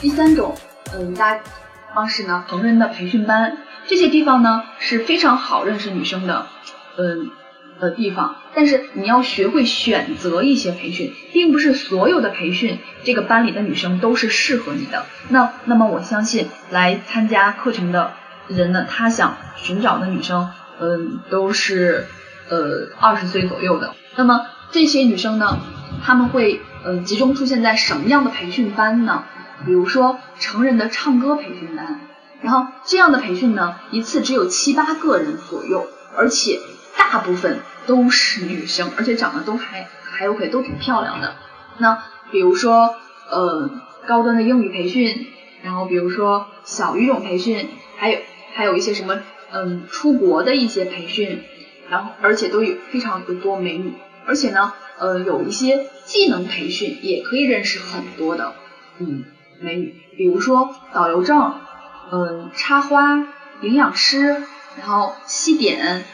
第三种，嗯，大家方式呢，成人的培训班，这些地方呢是非常好认识女生的，嗯的地方。但是你要学会选择一些培训，并不是所有的培训这个班里的女生都是适合你的。那那么我相信来参加课程的人呢，他想寻找的女生，嗯，都是呃二十岁左右的。那么这些女生呢，她们会呃集中出现在什么样的培训班呢？比如说成人的唱歌培训班，然后这样的培训呢，一次只有七八个人左右，而且大部分都是女生，而且长得都还还 OK，都挺漂亮的。那比如说呃高端的英语培训，然后比如说小语种培训，还有还有一些什么嗯出国的一些培训，然后而且都有非常的多美女，而且呢呃有一些技能培训也可以认识很多的嗯美女，比如说导游证，嗯插花、营养师，然后西点，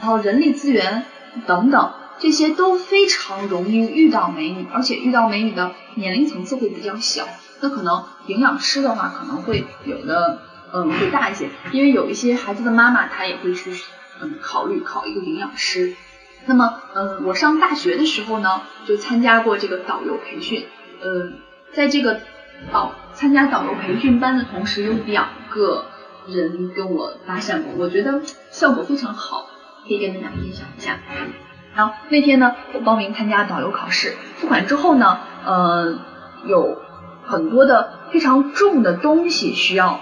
然后人力资源等等，这些都非常容易遇到美女，而且遇到美女的年龄层次会比较小。那可能营养师的话，可能会有的嗯会大一些，因为有一些孩子的妈妈她也会去嗯考虑考一个营养师。那么嗯我上大学的时候呢，就参加过这个导游培训，嗯在这个导参加导游培训班的同时，有两个人跟我搭讪过，我觉得效果非常好，可以跟大家分享一下。然后那天呢，我报名参加导游考试，付款之后呢，呃，有很多的非常重的东西需要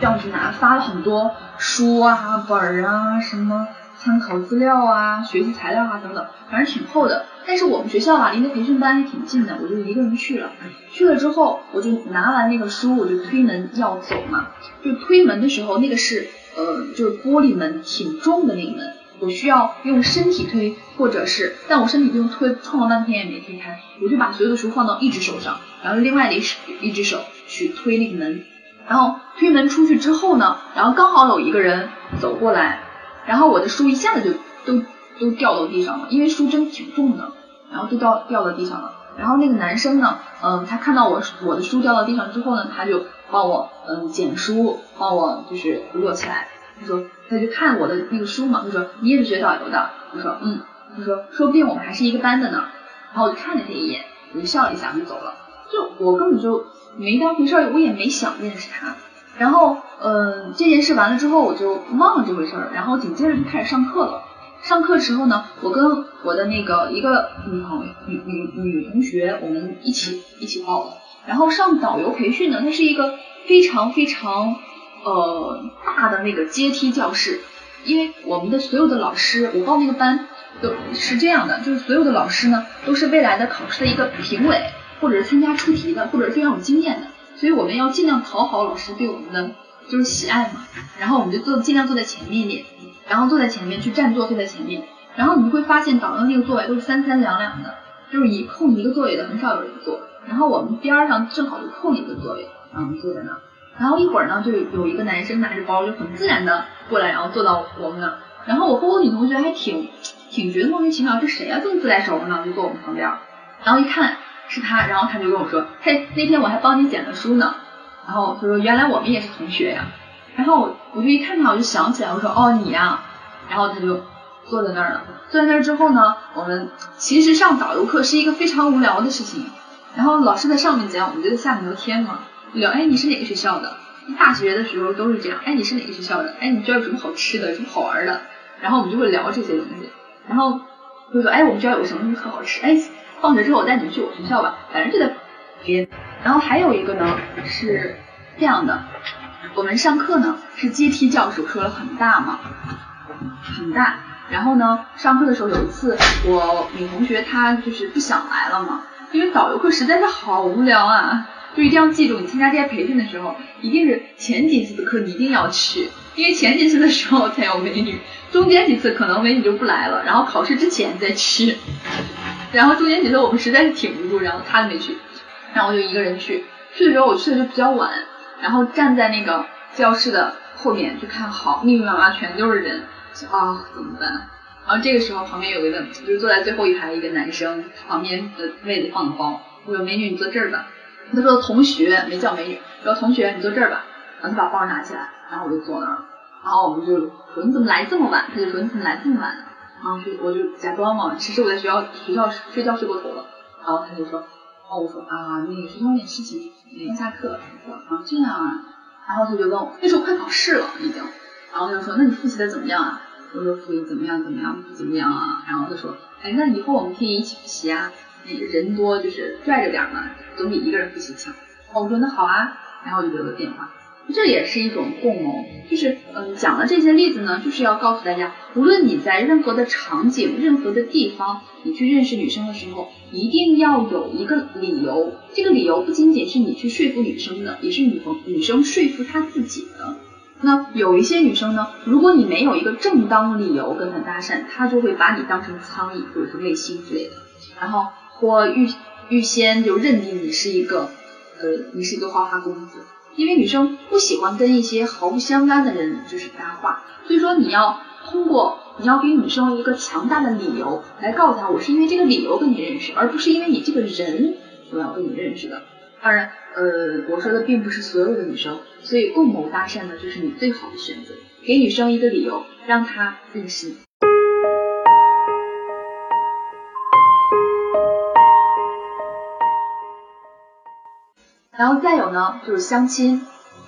要去拿，发了很多书啊、本儿啊、什么参考资料啊、学习材料啊等等，反正挺厚的。但是我们学校啊，离那培训班还挺近的，我就一个人去了。去了之后，我就拿完那个书，我就推门要走嘛。就推门的时候，那个是呃，就是玻璃门，挺重的那个门。我需要用身体推，或者是，但我身体就推，撞了半天也没推开，我就把所有的书放到一只手上，然后另外的一只一只手去推那个门，然后推门出去之后呢，然后刚好有一个人走过来，然后我的书一下子就都都掉到地上了，因为书真挺重的，然后都掉掉到地上了。然后那个男生呢，嗯，他看到我我的书掉到地上之后呢，他就帮我嗯捡书，帮我就是摞起来。他说，他就看我的那个书嘛，他说你也是学导游的，我说嗯，他说说不定我们还是一个班的呢。然后我就看了他一眼，我就笑了一下，我就走了。就我根本就没当回事儿，我也没想认识他。然后嗯，这件事完了之后，我就忘了这回事儿，然后紧接着就开始上课了。上课时候呢，我跟我的那个一个女朋、女女女同学，我们一起一起报的。然后上导游培训呢，它是一个非常非常呃大的那个阶梯教室，因为我们的所有的老师，我报那个班都是这样的，就是所有的老师呢都是未来的考试的一个评委，或者是参加出题的，或者是非常有经验的，所以我们要尽量讨好老师对我们的就是喜爱嘛。然后我们就坐尽量坐在前面一点。然后坐在前面去占座，坐在前面，然后你会发现导游那个座位都是三三两两的，就是一空一个座位的很少有人坐。然后我们边上正好就空一个座位，然后我们坐在那儿。然后一会儿呢，就有一个男生拿着包就很自然的过来，然后坐到我们那儿。然后我和我女同学还挺挺觉得莫名其妙，这谁呀这么自来熟呢？就坐我们旁边。然后一看是他，然后他就跟我说，嘿，那天我还帮你捡了书呢。然后他说原来我们也是同学呀。然后我我就一看他，我就想起来，我说哦你呀，然后他就坐在那儿了。坐在那儿之后呢，我们其实上导游课是一个非常无聊的事情。然后老师在上面讲，我们就在下面聊天嘛，聊哎你是哪个学校的？大学的时候都是这样，哎你是哪个学校的？哎你这儿有什么好吃的？有什么好玩的？然后我们就会聊这些东西。然后就说哎我们这儿有什么东西特好吃？哎放学之后我带你们去我学校吧，反正就在边。然后还有一个呢是这样的。我们上课呢是阶梯教室，说了很大嘛，很大。然后呢，上课的时候有一次，我女同学她就是不想来了嘛，因为导游课实在是好无聊啊。就一定要记住，你参加这些培训的时候，一定是前几次的课你一定要去，因为前几次的时候才有美女，中间几次可能美女就不来了，然后考试之前再去。然后中间几次我们实在是挺不住，然后她都没去，然后我就一个人去。去的时候我去的就比较晚，然后站在那个教室的后面就看好密密麻麻全都是人，啊怎么办？然后这个时候旁边有一个就是坐在最后一排一个男生，旁边的位子放的包，我说美女你坐这儿吧。他说同学没叫美女，说同学你坐这儿吧。然后他把包拿起来，然后我就坐那儿了。然后我们就说你怎么来这么晚？他就说你怎么来这么晚呢？然后就我就假装嘛，其实我在学校学校睡觉睡过头了。然后他就说，我说啊那个学校有点事情，刚下课。说啊这样啊。然后他就问我，那时候快考试了已经。然后他就说那你复习的怎么样啊？我说复习怎么样怎么样怎么样啊？然后他说哎那以后我们可以一起复习啊。那人多就是拽着点嘛，总比一个人复习强。我说那好啊，然后我就留了电话。这也是一种共谋，就是嗯讲了这些例子呢，就是要告诉大家，无论你在任何的场景、任何的地方，你去认识女生的时候，一定要有一个理由。这个理由不仅仅是你去说服女生的，也是女朋女生说服她自己的。那有一些女生呢，如果你没有一个正当理由跟她搭讪，她就会把你当成苍蝇或者是卫星之类的，然后。或预预先就认定你是一个，呃，你是一个花花公子，因为女生不喜欢跟一些毫不相干的人就是搭话，所以说你要通过你要给女生一个强大的理由来告诉她，我是因为这个理由跟你认识，而不是因为你这个人我要跟你认识的。当然，呃，我说的并不是所有的女生，所以共谋搭讪呢就是你最好的选择，给女生一个理由让她认识你然后再有呢，就是相亲。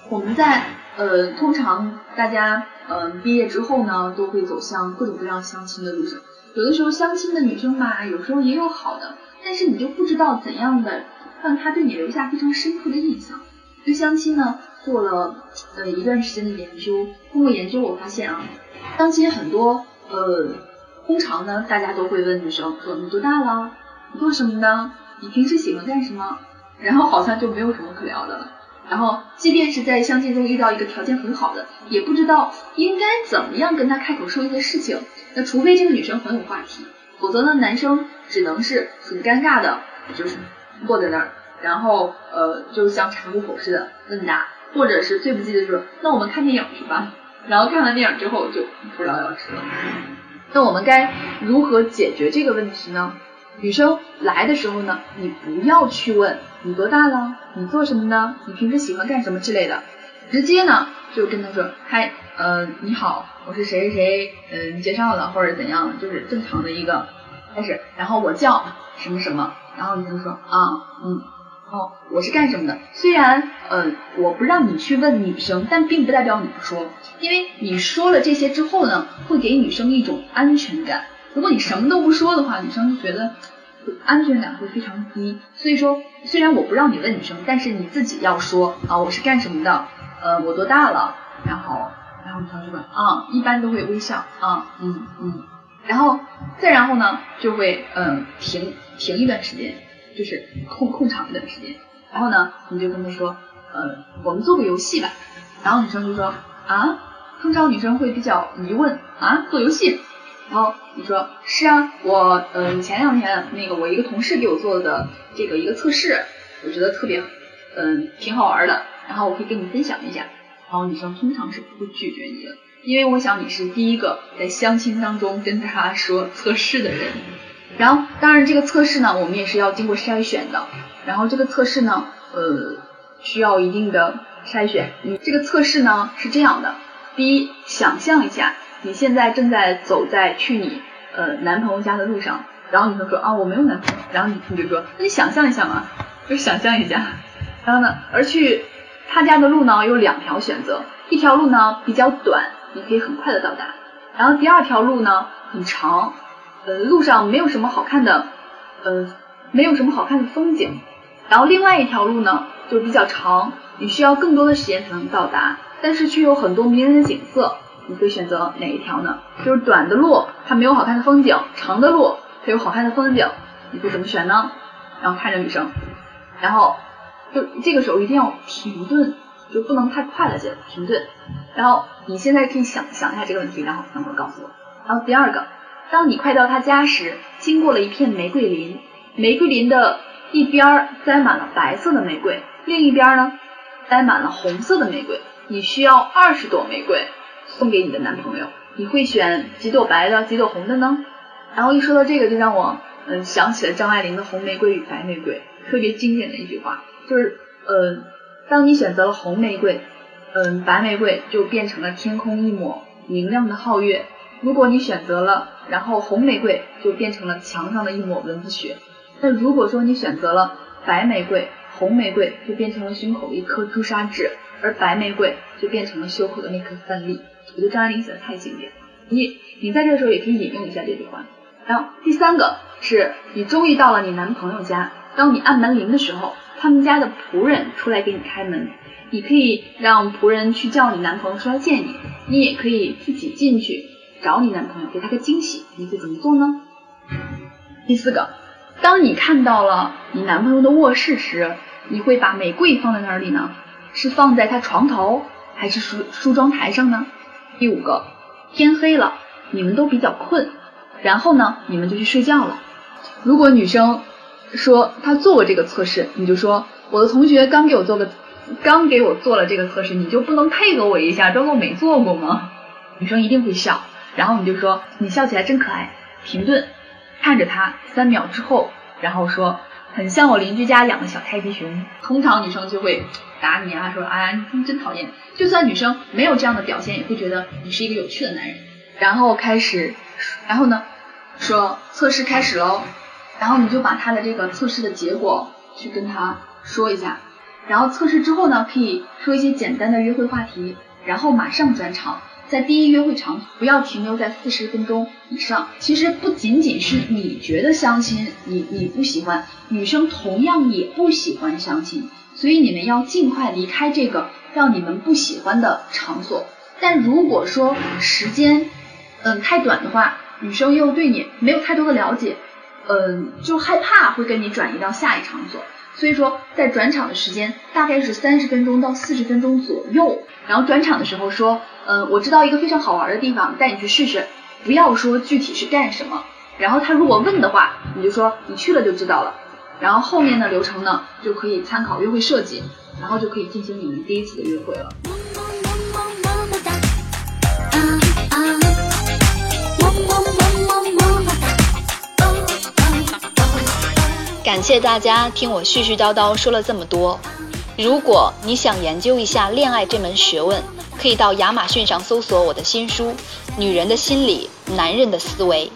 我们在呃，通常大家嗯毕业之后呢，都会走向各种各样相亲的路上。有的时候相亲的女生吧，有时候也有好的，但是你就不知道怎样的让她对你留下非常深刻的印象。对相亲呢，做了呃一段时间的研究。通过研究，我发现啊，相亲很多呃，通常呢，大家都会问女生说你多大了？你做什么的？你平时喜欢干什么？然后好像就没有什么可聊的了。然后，即便是在相亲中遇到一个条件很好的，也不知道应该怎么样跟他开口说一些事情。那除非这个女生很有话题，否则呢，男生只能是很尴尬的，就是坐在那儿，然后呃，就像查户口似的问答，或者是最不济的就是那我们看电影去吧。然后看完电影之后就不了了之了。那我们该如何解决这个问题呢？女生来的时候呢，你不要去问你多大了，你做什么呢？你平时喜欢干什么之类的，直接呢就跟她说，嗨，呃，你好，我是谁谁谁，嗯，介绍的或者怎样，就是正常的一个开始，然后我叫什么什么，然后你就说啊，嗯，哦，我是干什么的？虽然，呃，我不让你去问女生，但并不代表你不说，因为你说了这些之后呢，会给女生一种安全感。如果你什么都不说的话，女生就觉得安全感会非常低。所以说，虽然我不让你问女生，但是你自己要说啊，我是干什么的？呃，我多大了？然后，然后女生就问啊，一般都会微笑啊，嗯嗯，然后再然后呢，就会嗯停停一段时间，就是空空场一段时间。然后呢，你就跟她说，呃，我们做个游戏吧。然后女生就说啊，通常女生会比较疑问啊，做游戏。然后你说是啊，我嗯前两天那个我一个同事给我做的这个一个测试，我觉得特别嗯挺好玩的，然后我可以跟你分享一下。然后女生通常是不会拒绝你的，因为我想你是第一个在相亲当中跟他说测试的人。然后当然这个测试呢，我们也是要经过筛选的。然后这个测试呢，呃需要一定的筛选。你这个测试呢是这样的，第一，想象一下。你现在正在走在去你呃男朋友家的路上，然后女生说啊我没有男朋友，然后你你就说那你想象一下嘛，就想象一下，然后呢，而去他家的路呢有两条选择，一条路呢比较短，你可以很快的到达，然后第二条路呢很长，呃路上没有什么好看的，呃没有什么好看的风景，然后另外一条路呢就比较长，你需要更多的时间才能到达，但是却有很多迷人的景色。你会选择哪一条呢？就是短的路它没有好看的风景，长的路它有好看的风景，你会怎么选呢？然后看着女生，然后就这个时候一定要停顿，就不能太快了，姐停顿。然后你现在可以想想一下这个问题，然后等会告诉我。然后第二个，当你快到他家时，经过了一片玫瑰林，玫瑰林的一边儿栽满了白色的玫瑰，另一边呢栽满了红色的玫瑰。你需要二十朵玫瑰送给你的男朋友，你会选几朵白的，几朵红的呢？然后一说到这个，就让我嗯想起了张爱玲的《红玫瑰与白玫瑰》，特别经典的一句话，就是呃，当你选择了红玫瑰，嗯，白玫瑰就变成了天空一抹明亮的皓月；如果你选择了，然后红玫瑰就变成了墙上的一抹蚊子血。那如果说你选择了白玫瑰，红玫瑰就变成了胸口一颗朱砂痣，而白玫瑰就变成了胸口的那颗饭粒。我觉得张爱玲写的太经典了，你你在这个时候也可以引用一下这句话。然后第三个是你终于到了你男朋友家，当你按门铃的时候，他们家的仆人出来给你开门，你可以让仆人去叫你男朋友出来见你，你也可以自己进去找你男朋友，给他个惊喜，你会怎么做呢？第四个，当你看到了你男朋友的卧室时，你会把玫瑰放在哪里呢？是放在他床头，还是梳梳妆台上呢？第五个，天黑了，你们都比较困，然后呢，你们就去睡觉了。如果女生说她做过这个测试，你就说我的同学刚给我做个，刚给我做了这个测试，你就不能配合我一下，装作没做过吗？女生一定会笑，然后你就说你笑起来真可爱，停顿，看着她三秒之后，然后说很像我邻居家养的小泰迪熊。通常女生就会打你啊，说啊你真讨厌。就算女生没有这样的表现，也会觉得你是一个有趣的男人。然后开始，然后呢，说测试开始喽，然后你就把他的这个测试的结果去跟他说一下。然后测试之后呢，可以说一些简单的约会话题，然后马上转场。在第一约会场不要停留在四十分钟以上。其实不仅仅是你觉得相亲你你不喜欢，女生同样也不喜欢相亲，所以你们要尽快离开这个让你们不喜欢的场所。但如果说时间嗯太短的话，女生又对你没有太多的了解，嗯就害怕会跟你转移到下一场所。所以说，在转场的时间大概是三十分钟到四十分钟左右。然后转场的时候说，嗯，我知道一个非常好玩的地方，带你去试试。不要说具体是干什么。然后他如果问的话，你就说你去了就知道了。然后后面的流程呢，就可以参考约会设计，然后就可以进行你们第一次的约会了。感谢大家听我絮絮叨叨说了这么多。如果你想研究一下恋爱这门学问，可以到亚马逊上搜索我的新书《女人的心理，男人的思维》。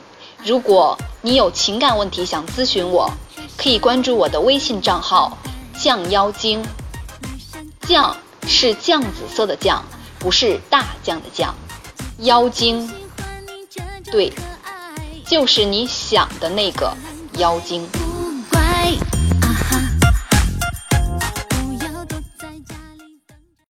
如果你有情感问题想咨询我，可以关注我的微信账号“酱妖精”。酱是酱紫色的酱，不是大酱的酱。妖精，对，就是你想的那个妖精。不乖